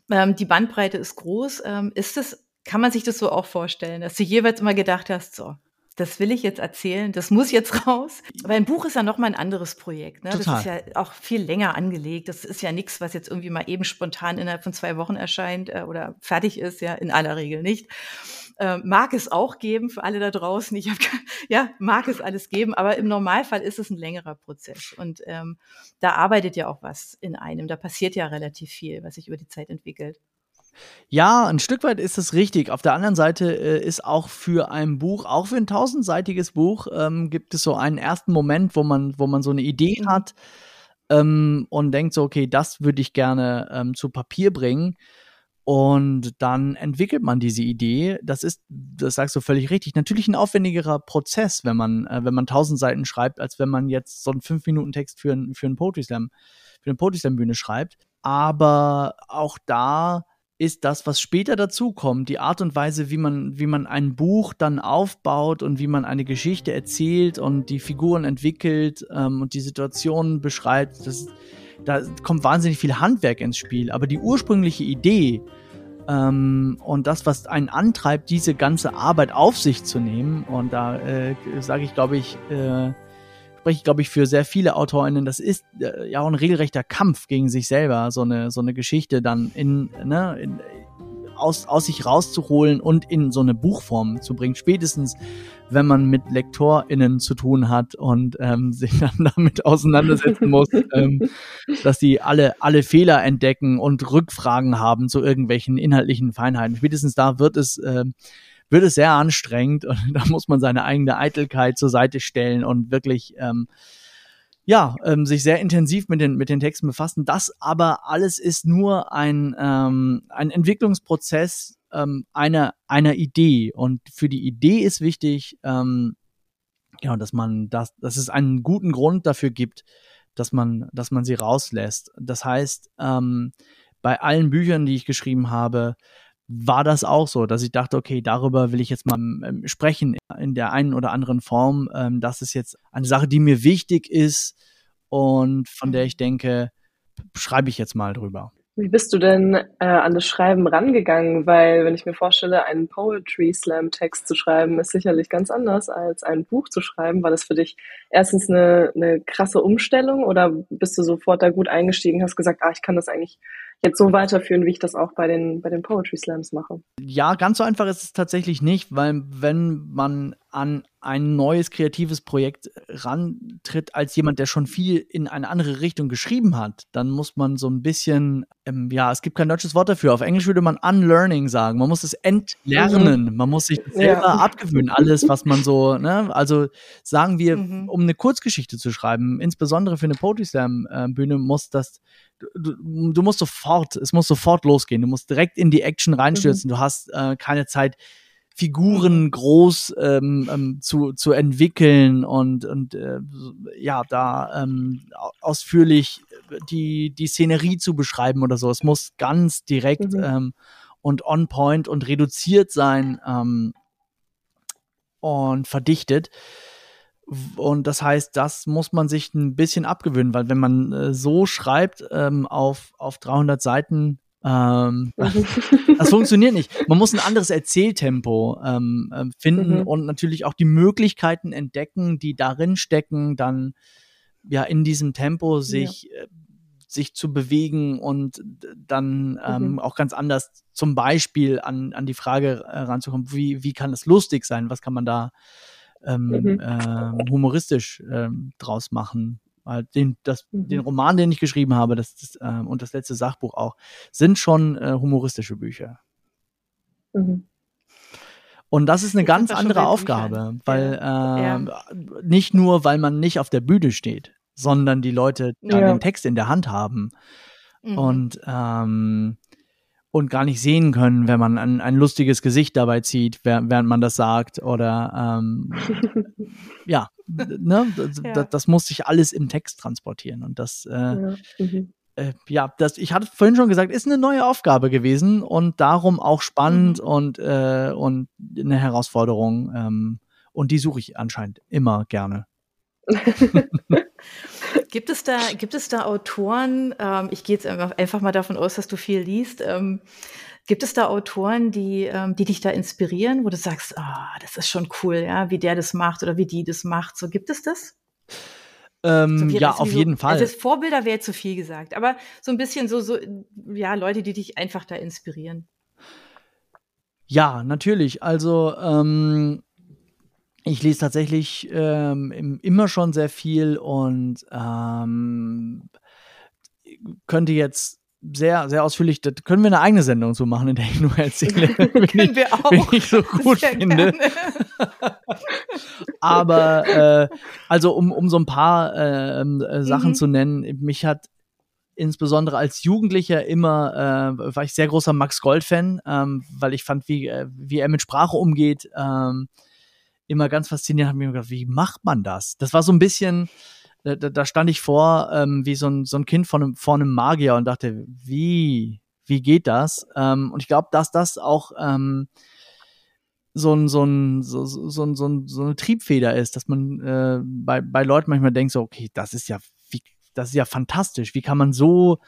Ähm, die Bandbreite ist groß. Ähm, ist das, kann man sich das so auch vorstellen, dass du jeweils immer gedacht hast, so, das will ich jetzt erzählen, das muss jetzt raus. Aber ein Buch ist ja nochmal ein anderes Projekt. Ne? Das ist ja auch viel länger angelegt. Das ist ja nichts, was jetzt irgendwie mal eben spontan innerhalb von zwei Wochen erscheint äh, oder fertig ist, ja, in aller Regel nicht. Äh, mag es auch geben für alle da draußen. Ich hab, ja, mag es alles geben, aber im Normalfall ist es ein längerer Prozess. Und ähm, da arbeitet ja auch was in einem. Da passiert ja relativ viel, was sich über die Zeit entwickelt.
Ja, ein Stück weit ist es richtig. Auf der anderen Seite äh, ist auch für ein Buch, auch für ein tausendseitiges Buch, ähm, gibt es so einen ersten Moment, wo man, wo man so eine Idee mhm. hat ähm, und denkt so, okay, das würde ich gerne ähm, zu Papier bringen. Und dann entwickelt man diese Idee. Das ist, das sagst du völlig richtig, natürlich ein aufwendigerer Prozess, wenn man, äh, wenn man tausend Seiten schreibt, als wenn man jetzt so einen fünf Minuten Text für, ein, für einen Poetry Slam, für eine Poetry Slam Bühne schreibt. Aber auch da ist das, was später dazukommt, die Art und Weise, wie man, wie man ein Buch dann aufbaut und wie man eine Geschichte erzählt und die Figuren entwickelt ähm, und die Situationen beschreibt. Das, da kommt wahnsinnig viel Handwerk ins Spiel. Aber die ursprüngliche Idee ähm, und das, was einen antreibt, diese ganze Arbeit auf sich zu nehmen, und da äh, sage ich, glaube ich, äh, spreche ich, glaube ich, für sehr viele AutorInnen, das ist äh, ja auch ein regelrechter Kampf gegen sich selber, so eine, so eine Geschichte dann in, ne, in, aus, aus sich rauszuholen und in so eine Buchform zu bringen. Spätestens, wenn man mit LektorInnen zu tun hat und ähm, sich dann damit auseinandersetzen muss, ähm, dass sie alle, alle Fehler entdecken und Rückfragen haben zu irgendwelchen inhaltlichen Feinheiten. Spätestens da wird es ähm, wird es sehr anstrengend und da muss man seine eigene Eitelkeit zur Seite stellen und wirklich ähm, ja, ähm, sich sehr intensiv mit den, mit den Texten befassen. Das aber alles ist nur ein, ähm, ein Entwicklungsprozess ähm, einer, einer Idee. Und für die Idee ist wichtig, ähm, ja, dass man das, dass es einen guten Grund dafür gibt, dass man, dass man sie rauslässt. Das heißt, ähm, bei allen Büchern, die ich geschrieben habe, war das auch so, dass ich dachte, okay, darüber will ich jetzt mal ähm, sprechen in der einen oder anderen Form. Ähm, das ist jetzt eine Sache, die mir wichtig ist und von der mhm. ich denke, schreibe ich jetzt mal drüber.
Wie bist du denn äh, an das Schreiben rangegangen? Weil, wenn ich mir vorstelle, einen Poetry Slam Text zu schreiben, ist sicherlich ganz anders als ein Buch zu schreiben. War das für dich erstens eine, eine krasse Umstellung oder bist du sofort da gut eingestiegen, hast gesagt, ah, ich kann das eigentlich jetzt so weiterführen, wie ich das auch bei den, bei den Poetry Slams mache?
Ja, ganz so einfach ist es tatsächlich nicht, weil wenn man an ein neues kreatives Projekt rantritt als jemand, der schon viel in eine andere Richtung geschrieben hat, dann muss man so ein bisschen, ähm, ja, es gibt kein deutsches Wort dafür. Auf Englisch würde man unlearning sagen. Man muss es entlernen. Mhm. Man muss sich selber ja. abgewöhnen, alles, was man so, ne, also sagen wir, mhm. um eine Kurzgeschichte zu schreiben, insbesondere für eine Poetry Slam äh, Bühne, muss das Du, du, musst sofort, es muss sofort losgehen. Du musst direkt in die Action reinstürzen. Mhm. Du hast äh, keine Zeit, Figuren groß ähm, ähm, zu, zu entwickeln und, und äh, ja, da ähm, ausführlich die, die Szenerie zu beschreiben oder so. Es muss ganz direkt mhm. ähm, und on point und reduziert sein ähm, und verdichtet. Und das heißt, das muss man sich ein bisschen abgewöhnen, weil wenn man äh, so schreibt ähm, auf, auf 300 Seiten, ähm, das funktioniert nicht. Man muss ein anderes Erzähltempo ähm, ähm, finden mhm. und natürlich auch die Möglichkeiten entdecken, die darin stecken, dann ja in diesem Tempo sich, ja. äh, sich zu bewegen und dann ähm, mhm. auch ganz anders zum Beispiel an, an die Frage äh, ranzukommen, wie, wie kann es lustig sein? Was kann man da ähm, mhm. äh, humoristisch ähm, draus machen? den, das, mhm. den Roman, den ich geschrieben habe, das, das äh, und das letzte Sachbuch auch, sind schon äh, humoristische Bücher. Mhm. Und das ist eine Jetzt ganz andere Aufgabe, weil ja. Äh, ja. nicht nur, weil man nicht auf der Bühne steht, sondern die Leute ja. den Text in der Hand haben. Mhm. Und ähm, und gar nicht sehen können, wenn man ein, ein lustiges Gesicht dabei zieht, während, man das sagt. Oder ähm, ja, ne, das, ja. Das, das, muss sich alles im Text transportieren. Und das, äh, ja. Mhm. Äh, ja, das, ich hatte vorhin schon gesagt, ist eine neue Aufgabe gewesen und darum auch spannend mhm. und, äh, und eine Herausforderung. Ähm, und die suche ich anscheinend immer gerne.
gibt es da, gibt es da Autoren, ähm, ich gehe jetzt einfach, mal davon aus, dass du viel liest, ähm, gibt es da Autoren, die, ähm, die dich da inspirieren, wo du sagst, ah, oh, das ist schon cool, ja, wie der das macht oder wie die das macht, so gibt es das?
Ähm, so, ja, auf so, jeden Fall.
Also das Vorbilder wäre zu viel gesagt, aber so ein bisschen so, so, ja, Leute, die dich einfach da inspirieren.
Ja, natürlich. Also ähm, ich lese tatsächlich ähm, immer schon sehr viel und ähm, könnte jetzt sehr, sehr ausführlich, das können wir eine eigene Sendung so machen, in der ich nur erzähle, wenn, ich, wir auch. wenn ich so gut sehr finde. Aber äh, also um, um so ein paar ähm, äh, Sachen mhm. zu nennen, mich hat insbesondere als Jugendlicher immer, äh, war ich sehr großer Max Gold-Fan, ähm, weil ich fand, wie, äh, wie er mit Sprache umgeht, ähm, immer ganz faszinierend, habe mir gedacht, wie macht man das? Das war so ein bisschen, da, da stand ich vor, ähm, wie so ein, so ein Kind vor einem, vor einem Magier und dachte, wie, wie geht das? Ähm, und ich glaube, dass das auch ähm, so ein, so ein, so, so, ein, so, ein, so eine Triebfeder ist, dass man äh, bei, bei Leuten manchmal denkt, so, okay, das ist ja, wie, das ist ja fantastisch. Wie kann man so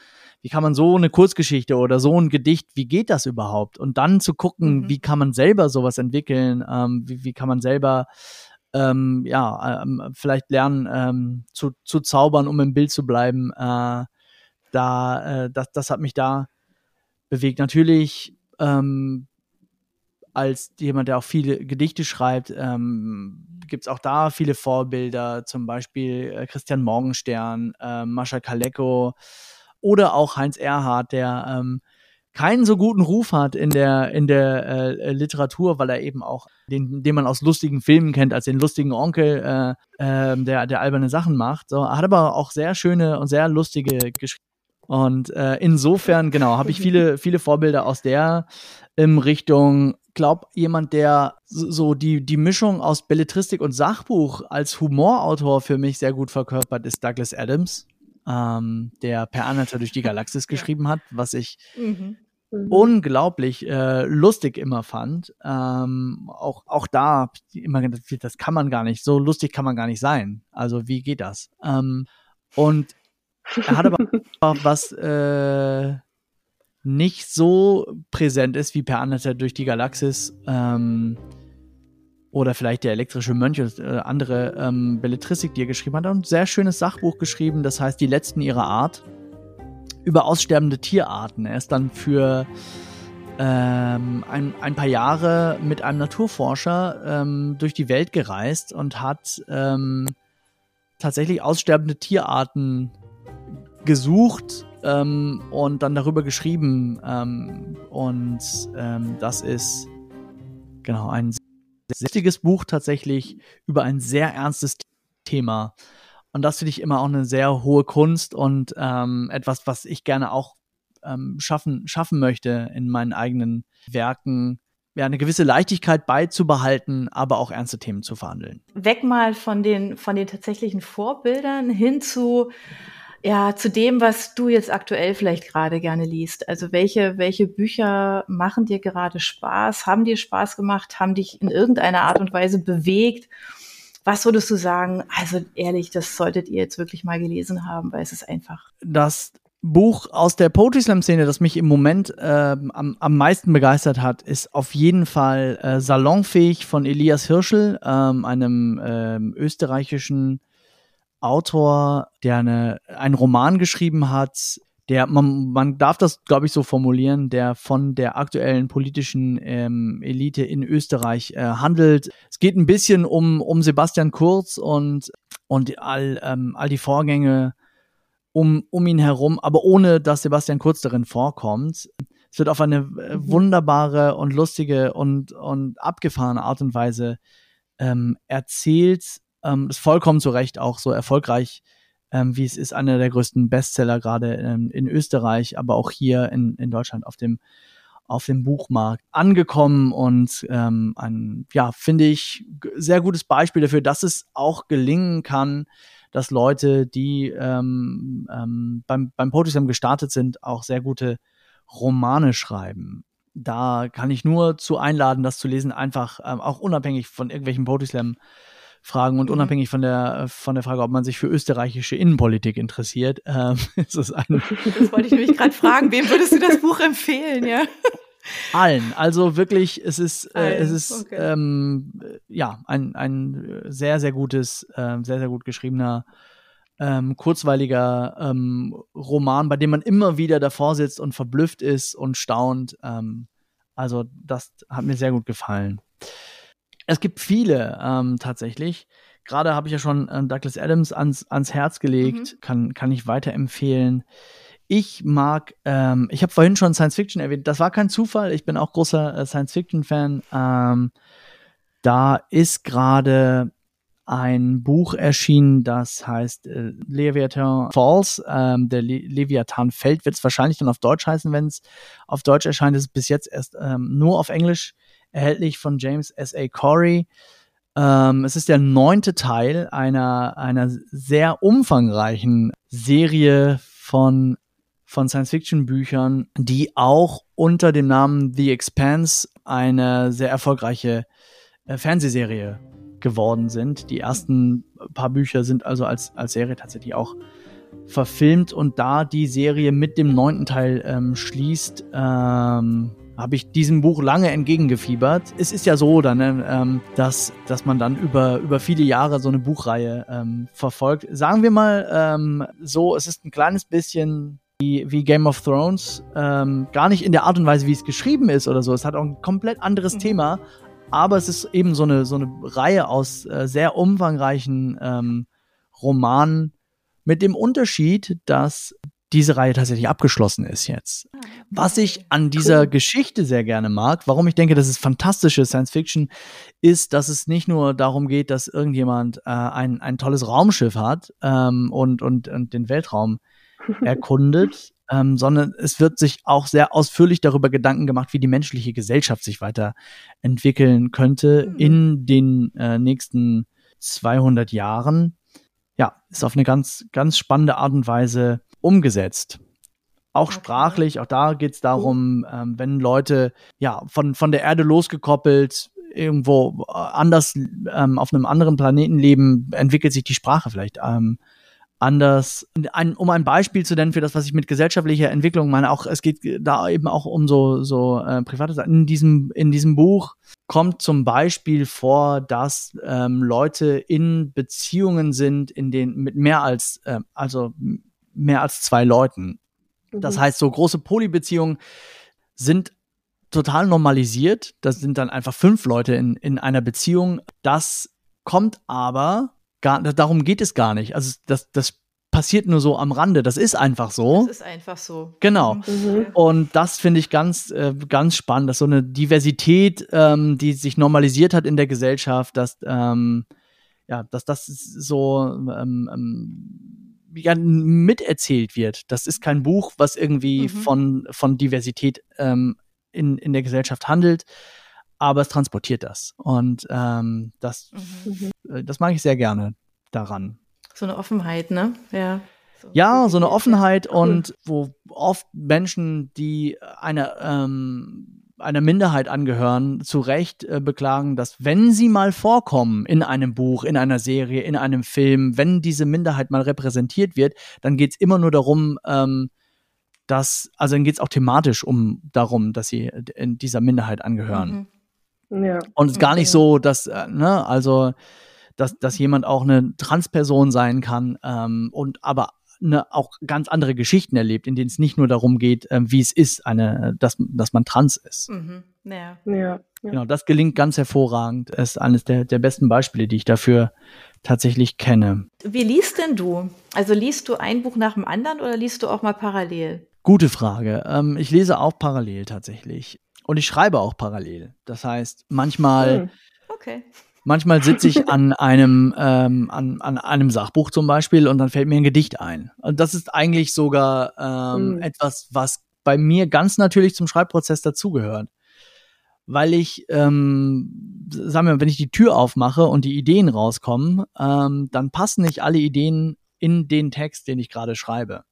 wie kann man so eine Kurzgeschichte oder so ein Gedicht, wie geht das überhaupt? Und dann zu gucken, mhm. wie kann man selber sowas entwickeln, ähm, wie, wie kann man selber ähm, ja, ähm, vielleicht lernen ähm, zu, zu zaubern, um im Bild zu bleiben. Äh, da, äh, das, das hat mich da bewegt. Natürlich ähm, als jemand, der auch viele Gedichte schreibt, ähm, gibt es auch da viele Vorbilder, zum Beispiel äh, Christian Morgenstern, äh, Mascha Kaleko, oder auch Heinz Erhardt, der ähm, keinen so guten Ruf hat in der in der äh, Literatur, weil er eben auch den, den man aus lustigen Filmen kennt, als den lustigen Onkel, äh, äh, der der alberne Sachen macht. So, er hat aber auch sehr schöne und sehr lustige Geschichten. Und äh, insofern, genau, habe ich viele, viele Vorbilder aus der ähm, Richtung. Glaub, jemand, der so die, die Mischung aus Belletristik und Sachbuch als Humorautor für mich sehr gut verkörpert, ist Douglas Adams, ähm, der Per Anhalter durch die Galaxis geschrieben hat, was ich mhm. Mhm. unglaublich äh, lustig immer fand. Ähm, auch, auch da immer gedacht, das kann man gar nicht, so lustig kann man gar nicht sein. Also wie geht das? Ähm, und er hat aber was äh, nicht so präsent ist wie per Anhalter durch die Galaxis ähm, oder vielleicht der elektrische Mönch oder äh, andere ähm, Belletristik, die er geschrieben hat. Hat ein sehr schönes Sachbuch geschrieben, das heißt Die Letzten ihrer Art, über aussterbende Tierarten. Er ist dann für ähm, ein, ein paar Jahre mit einem Naturforscher ähm, durch die Welt gereist und hat ähm, tatsächlich aussterbende Tierarten gesucht ähm, und dann darüber geschrieben. Ähm, und ähm, das ist genau ein wichtiges Buch tatsächlich über ein sehr ernstes Thema. Und das finde ich immer auch eine sehr hohe Kunst und ähm, etwas, was ich gerne auch ähm, schaffen, schaffen möchte in meinen eigenen Werken, ja, eine gewisse Leichtigkeit beizubehalten, aber auch ernste Themen zu verhandeln.
Weg mal von den, von den tatsächlichen Vorbildern hin zu, ja, zu dem, was du jetzt aktuell vielleicht gerade gerne liest. Also welche, welche Bücher machen dir gerade Spaß? Haben dir Spaß gemacht? Haben dich in irgendeiner Art und Weise bewegt? Was würdest du sagen? Also ehrlich, das solltet ihr jetzt wirklich mal gelesen haben, weil es ist einfach.
Das Buch aus der Poetry Slam Szene, das mich im Moment äh, am, am meisten begeistert hat, ist auf jeden Fall äh, Salonfähig von Elias Hirschel, ähm, einem ähm, österreichischen Autor, der eine, einen Roman geschrieben hat, der, man, man darf das, glaube ich, so formulieren, der von der aktuellen politischen ähm, Elite in Österreich äh, handelt. Es geht ein bisschen um, um Sebastian Kurz und, und all, ähm, all die Vorgänge um, um ihn herum, aber ohne dass Sebastian Kurz darin vorkommt. Es wird auf eine äh, mhm. wunderbare und lustige und, und abgefahrene Art und Weise ähm, erzählt. Ähm, ist vollkommen zu Recht auch so erfolgreich, ähm, wie es ist, einer der größten Bestseller gerade ähm, in Österreich, aber auch hier in, in Deutschland auf dem auf dem Buchmarkt angekommen und ähm, ein, ja, finde ich, sehr gutes Beispiel dafür, dass es auch gelingen kann, dass Leute, die ähm, ähm, beim, beim Poetry gestartet sind, auch sehr gute Romane schreiben. Da kann ich nur zu einladen, das zu lesen, einfach ähm, auch unabhängig von irgendwelchen Poetry Slam Fragen und mhm. unabhängig von der von der Frage, ob man sich für österreichische Innenpolitik interessiert, ähm, ist es ein.
Das wollte ich nämlich gerade fragen. Wem würdest du das Buch empfehlen, ja?
Allen. Also wirklich, es ist, äh, es ist okay. ähm, ja ein, ein sehr, sehr gutes, äh, sehr, sehr gut geschriebener, ähm, kurzweiliger ähm, Roman, bei dem man immer wieder davor sitzt und verblüfft ist und staunt. Ähm, also, das hat mir sehr gut gefallen. Es gibt viele ähm, tatsächlich. Gerade habe ich ja schon äh, Douglas Adams ans, ans Herz gelegt, mhm. kann, kann ich weiterempfehlen. Ich mag, ähm, ich habe vorhin schon Science Fiction erwähnt, das war kein Zufall, ich bin auch großer äh, Science Fiction-Fan. Ähm, da ist gerade ein Buch erschienen, das heißt äh, Leviathan Falls. Ähm, der Le Leviathan fällt, wird es wahrscheinlich dann auf Deutsch heißen, wenn es auf Deutsch erscheint. Es ist bis jetzt erst ähm, nur auf Englisch erhältlich von James S. A. Corey. Ähm, es ist der neunte Teil einer, einer sehr umfangreichen Serie von von Science-Fiction-Büchern, die auch unter dem Namen The Expanse eine sehr erfolgreiche äh, Fernsehserie geworden sind. Die ersten paar Bücher sind also als, als Serie tatsächlich auch verfilmt und da die Serie mit dem neunten Teil ähm, schließt, ähm, habe ich diesem Buch lange entgegengefiebert. Es ist ja so, dann, ne, ähm, dass, dass man dann über, über viele Jahre so eine Buchreihe ähm, verfolgt. Sagen wir mal ähm, so, es ist ein kleines bisschen wie, wie Game of Thrones. Ähm, gar nicht in der Art und Weise, wie es geschrieben ist oder so. Es hat auch ein komplett anderes mhm. Thema. Aber es ist eben so eine, so eine Reihe aus äh, sehr umfangreichen ähm, Romanen mit dem Unterschied, dass diese Reihe tatsächlich abgeschlossen ist jetzt. Ah, Was ich an dieser cool. Geschichte sehr gerne mag, warum ich denke, das ist fantastische Science Fiction, ist, dass es nicht nur darum geht, dass irgendjemand äh, ein, ein tolles Raumschiff hat ähm, und, und, und den Weltraum erkundet, ähm, sondern es wird sich auch sehr ausführlich darüber Gedanken gemacht, wie die menschliche Gesellschaft sich weiterentwickeln könnte mhm. in den äh, nächsten 200 Jahren. Ja, ist auf eine ganz, ganz spannende Art und Weise umgesetzt. Auch sprachlich, auch da geht es darum, ähm, wenn Leute ja von, von der Erde losgekoppelt irgendwo äh, anders ähm, auf einem anderen Planeten leben, entwickelt sich die Sprache vielleicht ähm, anders. Ein, um ein Beispiel zu nennen für das, was ich mit gesellschaftlicher Entwicklung meine, auch es geht da eben auch um so so äh, private Sachen. In diesem in diesem Buch kommt zum Beispiel vor, dass ähm, Leute in Beziehungen sind, in denen mit mehr als äh, also mehr als zwei Leuten. Das mhm. heißt, so große Polybeziehungen sind total normalisiert. Das sind dann einfach fünf Leute in, in einer Beziehung. Das kommt aber gar, darum geht es gar nicht. Also das, das passiert nur so am Rande. Das ist einfach so.
Das ist einfach so.
Genau. Mhm. mhm. Und das finde ich ganz, äh, ganz spannend, dass so eine Diversität, ähm, die sich normalisiert hat in der Gesellschaft, dass, ähm, ja, dass das so ähm, ähm ja, miterzählt wird. Das ist kein Buch, was irgendwie mhm. von, von Diversität ähm, in, in der Gesellschaft handelt, aber es transportiert das. Und ähm, das, mhm. Äh, das mag ich sehr gerne daran.
So eine Offenheit, ne? Ja.
So ja, so eine Offenheit und wo oft Menschen, die eine, ähm, einer Minderheit angehören, zu Recht äh, beklagen, dass wenn sie mal vorkommen in einem Buch, in einer Serie, in einem Film, wenn diese Minderheit mal repräsentiert wird, dann geht es immer nur darum, ähm, dass, also dann geht es auch thematisch um darum, dass sie in dieser Minderheit angehören. Mhm. Ja. Und es ist gar nicht so, dass, äh, ne, also, dass, dass jemand auch eine Transperson sein kann ähm, und aber ne, auch ganz andere Geschichten erlebt, in denen es nicht nur darum geht, äh, wie es ist, eine, dass, dass man trans ist. Mhm. Ja. ja. Genau, das gelingt ganz hervorragend. Es ist eines der, der besten Beispiele, die ich dafür tatsächlich kenne.
Wie liest denn du? Also liest du ein Buch nach dem anderen oder liest du auch mal parallel?
Gute Frage. Ähm, ich lese auch parallel tatsächlich. Und ich schreibe auch parallel. Das heißt, manchmal, hm. okay. Manchmal sitze ich an einem, ähm, an, an einem Sachbuch zum Beispiel und dann fällt mir ein Gedicht ein. Und das ist eigentlich sogar ähm, hm. etwas, was bei mir ganz natürlich zum Schreibprozess dazugehört. Weil ich, ähm, sagen wir mal, wenn ich die Tür aufmache und die Ideen rauskommen, ähm, dann passen nicht alle Ideen in den Text, den ich gerade schreibe.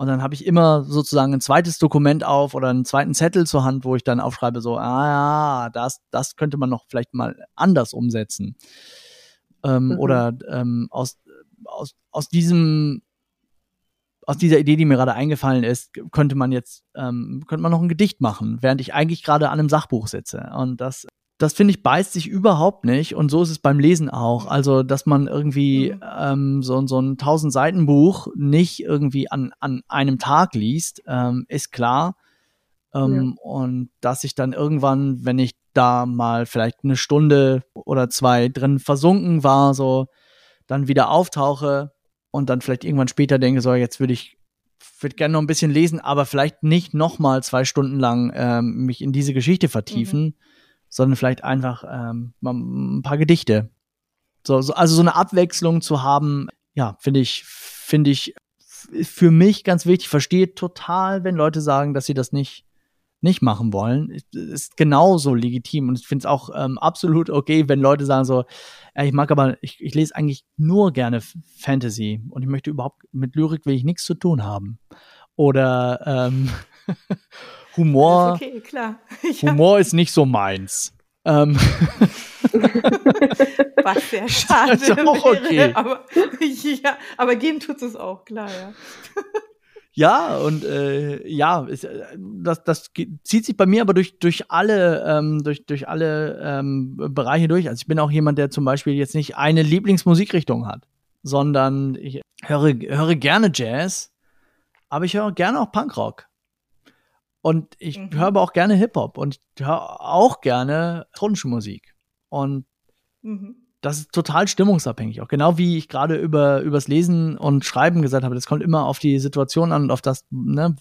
Und dann habe ich immer sozusagen ein zweites Dokument auf oder einen zweiten Zettel zur Hand, wo ich dann aufschreibe, so, ah ja, das, das könnte man noch vielleicht mal anders umsetzen. Ähm, mhm. Oder ähm, aus, aus, aus diesem aus dieser Idee, die mir gerade eingefallen ist, könnte man jetzt, ähm, könnte man noch ein Gedicht machen, während ich eigentlich gerade an einem Sachbuch sitze. Und das das finde ich beißt sich überhaupt nicht und so ist es beim Lesen auch. Also, dass man irgendwie mhm. ähm, so, so ein 1000 Seiten Buch nicht irgendwie an, an einem Tag liest, ähm, ist klar. Ähm, ja. Und dass ich dann irgendwann, wenn ich da mal vielleicht eine Stunde oder zwei drin versunken war, so dann wieder auftauche und dann vielleicht irgendwann später denke, so jetzt würde ich würde gerne noch ein bisschen lesen, aber vielleicht nicht noch mal zwei Stunden lang ähm, mich in diese Geschichte vertiefen. Mhm sondern vielleicht einfach ähm, ein paar Gedichte. So, so, also so eine Abwechslung zu haben, ja, finde ich, finde ich für mich ganz wichtig. Ich verstehe total, wenn Leute sagen, dass sie das nicht nicht machen wollen, ist genauso legitim und ich finde es auch ähm, absolut okay, wenn Leute sagen so, ja, ich mag aber, ich, ich lese eigentlich nur gerne Fantasy und ich möchte überhaupt mit Lyrik will ich nichts zu tun haben oder ähm, Humor. Okay, klar. Ja. Humor ist nicht so meins. Ähm.
Was sehr schade das ist auch okay. Wäre, aber, ja, aber geben tut es auch, klar, ja.
Ja, und äh, ja, ist, äh, das, das zieht sich bei mir aber durch, durch alle, ähm, durch, durch alle ähm, Bereiche durch. Also ich bin auch jemand, der zum Beispiel jetzt nicht eine Lieblingsmusikrichtung hat, sondern ich höre, höre gerne Jazz, aber ich höre gerne auch Punkrock. Und ich mhm. höre aber auch gerne Hip-Hop und ich höre auch gerne elektronische Musik. Und mhm. das ist total stimmungsabhängig. Auch genau wie ich gerade über übers Lesen und Schreiben gesagt habe, das kommt immer auf die Situation an und auf das, ne,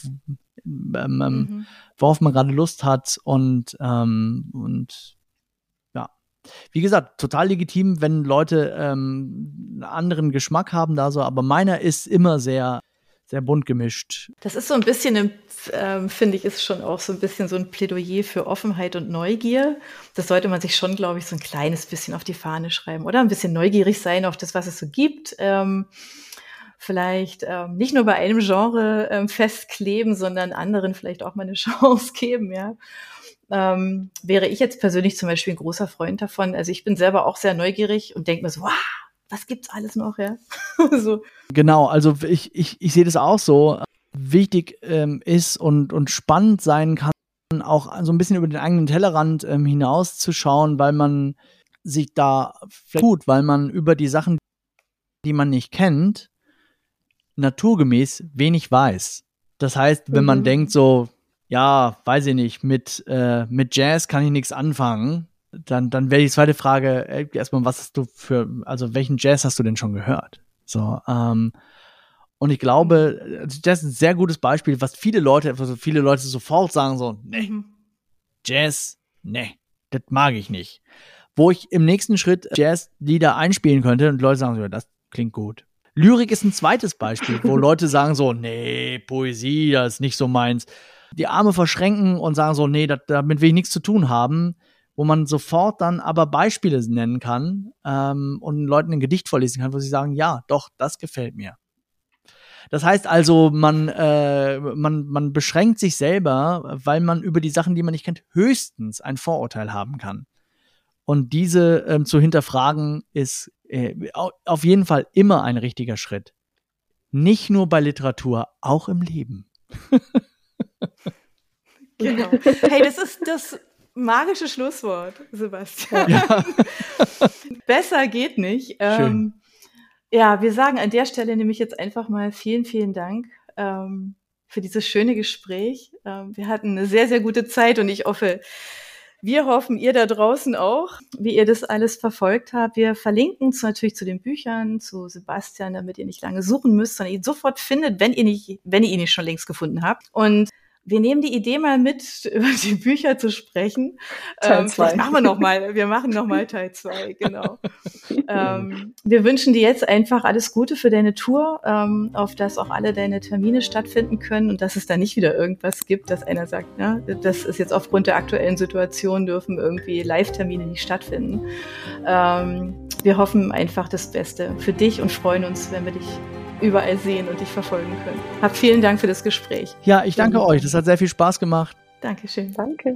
ähm, ähm, mhm. worauf man gerade Lust hat und, ähm, und ja. Wie gesagt, total legitim, wenn Leute ähm, einen anderen Geschmack haben da so, aber meiner ist immer sehr sehr bunt gemischt.
Das ist so ein bisschen, ähm, finde ich, ist schon auch so ein bisschen so ein Plädoyer für Offenheit und Neugier. Das sollte man sich schon, glaube ich, so ein kleines bisschen auf die Fahne schreiben oder ein bisschen neugierig sein auf das, was es so gibt. Ähm, vielleicht ähm, nicht nur bei einem Genre ähm, festkleben, sondern anderen vielleicht auch mal eine Chance geben, ja. Ähm, wäre ich jetzt persönlich zum Beispiel ein großer Freund davon. Also ich bin selber auch sehr neugierig und denke mir so, wow, was gibt's alles noch, ja?
so. Genau, also ich, ich, ich sehe das auch so. Wichtig ähm, ist und, und spannend sein kann, auch so ein bisschen über den eigenen Tellerrand ähm, hinauszuschauen, weil man sich da tut, weil man über die Sachen, die man nicht kennt, naturgemäß wenig weiß. Das heißt, wenn mhm. man denkt so, ja, weiß ich nicht, mit, äh, mit Jazz kann ich nichts anfangen, dann, dann wäre die zweite Frage äh, erstmal, was hast du für, also welchen Jazz hast du denn schon gehört? So, ähm, und ich glaube, das ist ein sehr gutes Beispiel, was viele Leute, also viele Leute sofort sagen so, nee, mhm. Jazz, nee, das mag ich nicht. Wo ich im nächsten Schritt Jazz-Lieder einspielen könnte und Leute sagen so, das klingt gut. Lyrik ist ein zweites Beispiel, wo Leute sagen so, nee, Poesie, das ist nicht so meins. Die Arme verschränken und sagen so, nee, dat, damit will ich nichts zu tun haben wo man sofort dann aber Beispiele nennen kann ähm, und Leuten ein Gedicht vorlesen kann, wo sie sagen, ja, doch, das gefällt mir. Das heißt also, man, äh, man, man beschränkt sich selber, weil man über die Sachen, die man nicht kennt, höchstens ein Vorurteil haben kann. Und diese ähm, zu hinterfragen ist äh, auf jeden Fall immer ein richtiger Schritt. Nicht nur bei Literatur, auch im Leben.
genau. Hey, das ist das magische Schlusswort, Sebastian. Ja. Besser geht nicht. Ähm, ja, wir sagen an der Stelle nämlich jetzt einfach mal vielen, vielen Dank ähm, für dieses schöne Gespräch. Ähm, wir hatten eine sehr, sehr gute Zeit und ich hoffe, wir hoffen, ihr da draußen auch, wie ihr das alles verfolgt habt. Wir verlinken es natürlich zu den Büchern, zu Sebastian, damit ihr nicht lange suchen müsst, sondern ihn sofort findet, wenn ihr nicht, wenn ihr ihn nicht schon längst gefunden habt. Und wir nehmen die Idee mal mit, über die Bücher zu sprechen. Teil ähm, zwei. machen wir noch mal. Wir machen noch mal Teil zwei, genau. ähm, wir wünschen dir jetzt einfach alles Gute für deine Tour, ähm, auf dass auch alle deine Termine stattfinden können und dass es da nicht wieder irgendwas gibt, dass einer sagt, ne, das ist jetzt aufgrund der aktuellen Situation dürfen irgendwie Live-Termine nicht stattfinden. Ähm, wir hoffen einfach das Beste für dich und freuen uns, wenn wir dich überall sehen und dich verfolgen können. Hab vielen Dank für das Gespräch.
Ja, ich danke euch. Das hat sehr viel Spaß gemacht.
Dankeschön.
Danke.